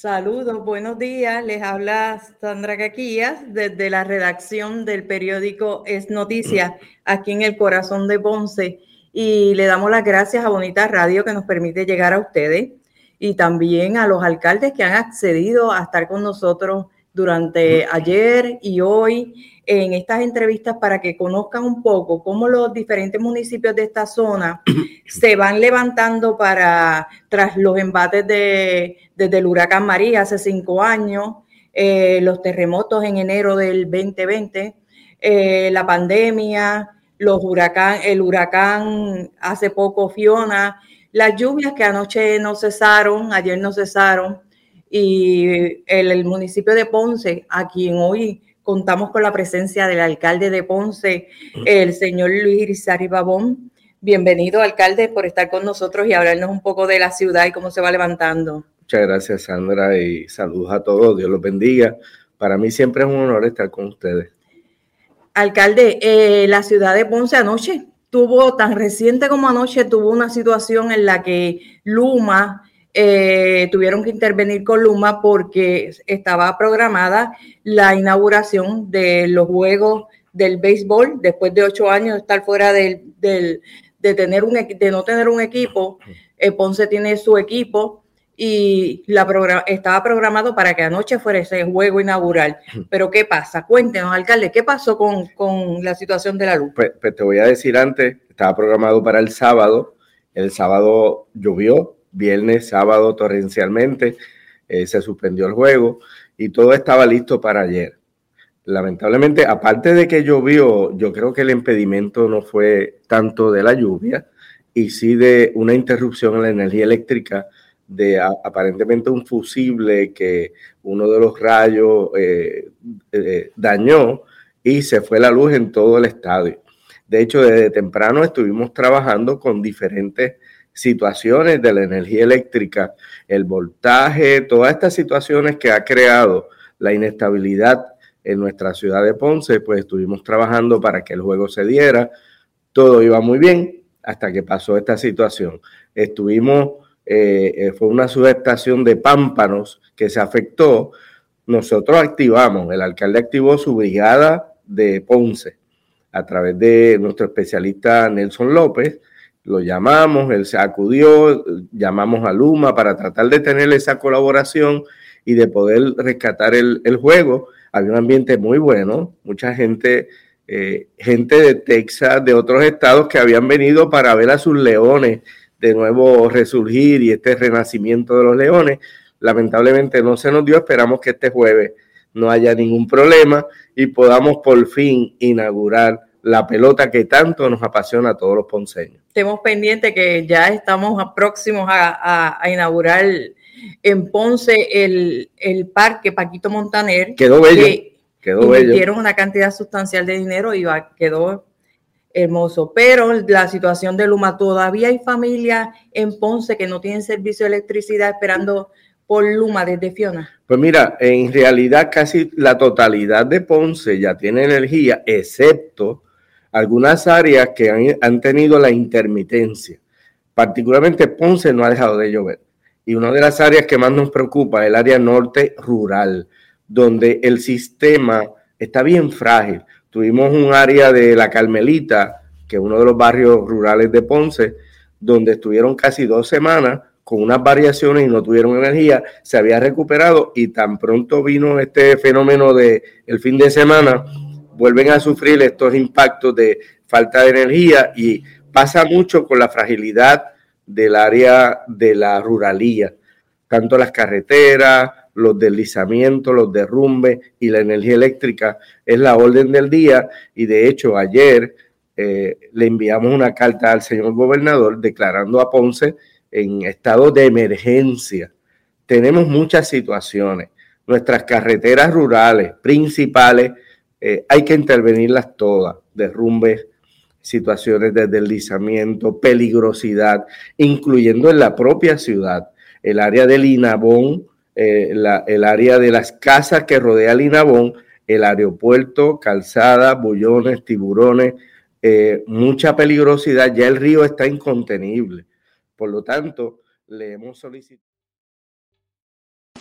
Saludos, buenos días. Les habla Sandra Caquillas desde la redacción del periódico Es Noticias, aquí en el corazón de Ponce. Y le damos las gracias a Bonita Radio que nos permite llegar a ustedes y también a los alcaldes que han accedido a estar con nosotros durante ayer y hoy en estas entrevistas para que conozcan un poco cómo los diferentes municipios de esta zona se van levantando para, tras los embates de, desde el huracán María hace cinco años, eh, los terremotos en enero del 2020, eh, la pandemia, los huracán, el huracán hace poco Fiona, las lluvias que anoche no cesaron, ayer no cesaron, y el, el municipio de Ponce, a quien hoy contamos con la presencia del alcalde de Ponce, el señor Luis Irizarry Babón. Bienvenido, alcalde, por estar con nosotros y hablarnos un poco de la ciudad y cómo se va levantando. Muchas gracias, Sandra, y saludos a todos. Dios los bendiga. Para mí siempre es un honor estar con ustedes. Alcalde, eh, la ciudad de Ponce anoche tuvo, tan reciente como anoche, tuvo una situación en la que Luma eh, tuvieron que intervenir con Luma porque estaba programada la inauguración de los Juegos del Béisbol después de ocho años de estar fuera del, de, tener un, de no tener un equipo. Eh, Ponce tiene su equipo y la estaba programado para que anoche fuera ese juego inaugural. Pero ¿qué pasa? Cuéntenos, alcalde, ¿qué pasó con, con la situación de la luz? Pues, pues, te voy a decir antes, estaba programado para el sábado, el sábado llovió, viernes, sábado torrencialmente, eh, se suspendió el juego y todo estaba listo para ayer. Lamentablemente, aparte de que llovió, yo creo que el impedimento no fue tanto de la lluvia y sí de una interrupción en la energía eléctrica de aparentemente un fusible que uno de los rayos eh, eh, dañó y se fue la luz en todo el estadio. De hecho, desde temprano estuvimos trabajando con diferentes situaciones de la energía eléctrica, el voltaje, todas estas situaciones que ha creado la inestabilidad en nuestra ciudad de Ponce, pues estuvimos trabajando para que el juego se diera. Todo iba muy bien hasta que pasó esta situación. Estuvimos, eh, eh, fue una subestación de pámpanos que se afectó. Nosotros activamos, el alcalde activó su brigada de Ponce a través de nuestro especialista Nelson López lo llamamos, él se acudió, llamamos a Luma para tratar de tener esa colaboración y de poder rescatar el, juego. Había un ambiente muy bueno, mucha gente, eh, gente de Texas, de otros estados que habían venido para ver a sus leones de nuevo resurgir y este renacimiento de los leones. Lamentablemente no se nos dio, esperamos que este jueves no haya ningún problema y podamos por fin inaugurar la pelota que tanto nos apasiona a todos los ponceños. Estemos pendientes que ya estamos próximos a, inaugurar en Ponce el, parque Paquito Montaner. Quedó bello. quedó bello. una cantidad sustancial de dinero y quedó hermoso. Pero la situación de Luma, todavía hay familias en Ponce que no tienen servicio de electricidad esperando por Luma desde Fiona. Pues mira, en realidad casi la totalidad de Ponce ya tiene energía, excepto algunas áreas que han, tenido la intermitencia. Particularmente Ponce no ha dejado de llover. Y una de las áreas que más nos preocupa es el área norte rural, donde el sistema está bien frágil. Tuvimos un área de la Carmelita, que es uno de los barrios rurales de Ponce, donde estuvieron casi dos semanas con unas variaciones y no tuvieron energía, se había recuperado y tan pronto vino este fenómeno de el fin de semana, vuelven a sufrir estos impactos de falta de energía y pasa mucho con la fragilidad del área de la ruralía, tanto las carreteras, los deslizamientos, los derrumbes y la energía eléctrica es la orden del día y de hecho ayer eh, le enviamos una carta al señor gobernador declarando a Ponce en estado de emergencia. Tenemos muchas situaciones. Nuestras carreteras rurales principales eh, hay que intervenirlas todas, derrumbes, situaciones de deslizamiento, peligrosidad, incluyendo en la propia ciudad, el área del Inabón, eh, el área de las casas que rodea el Inabón, el aeropuerto, calzada, bullones, tiburones, eh, mucha peligrosidad, ya el río está incontenible. Por lo tanto, le hemos solicitado.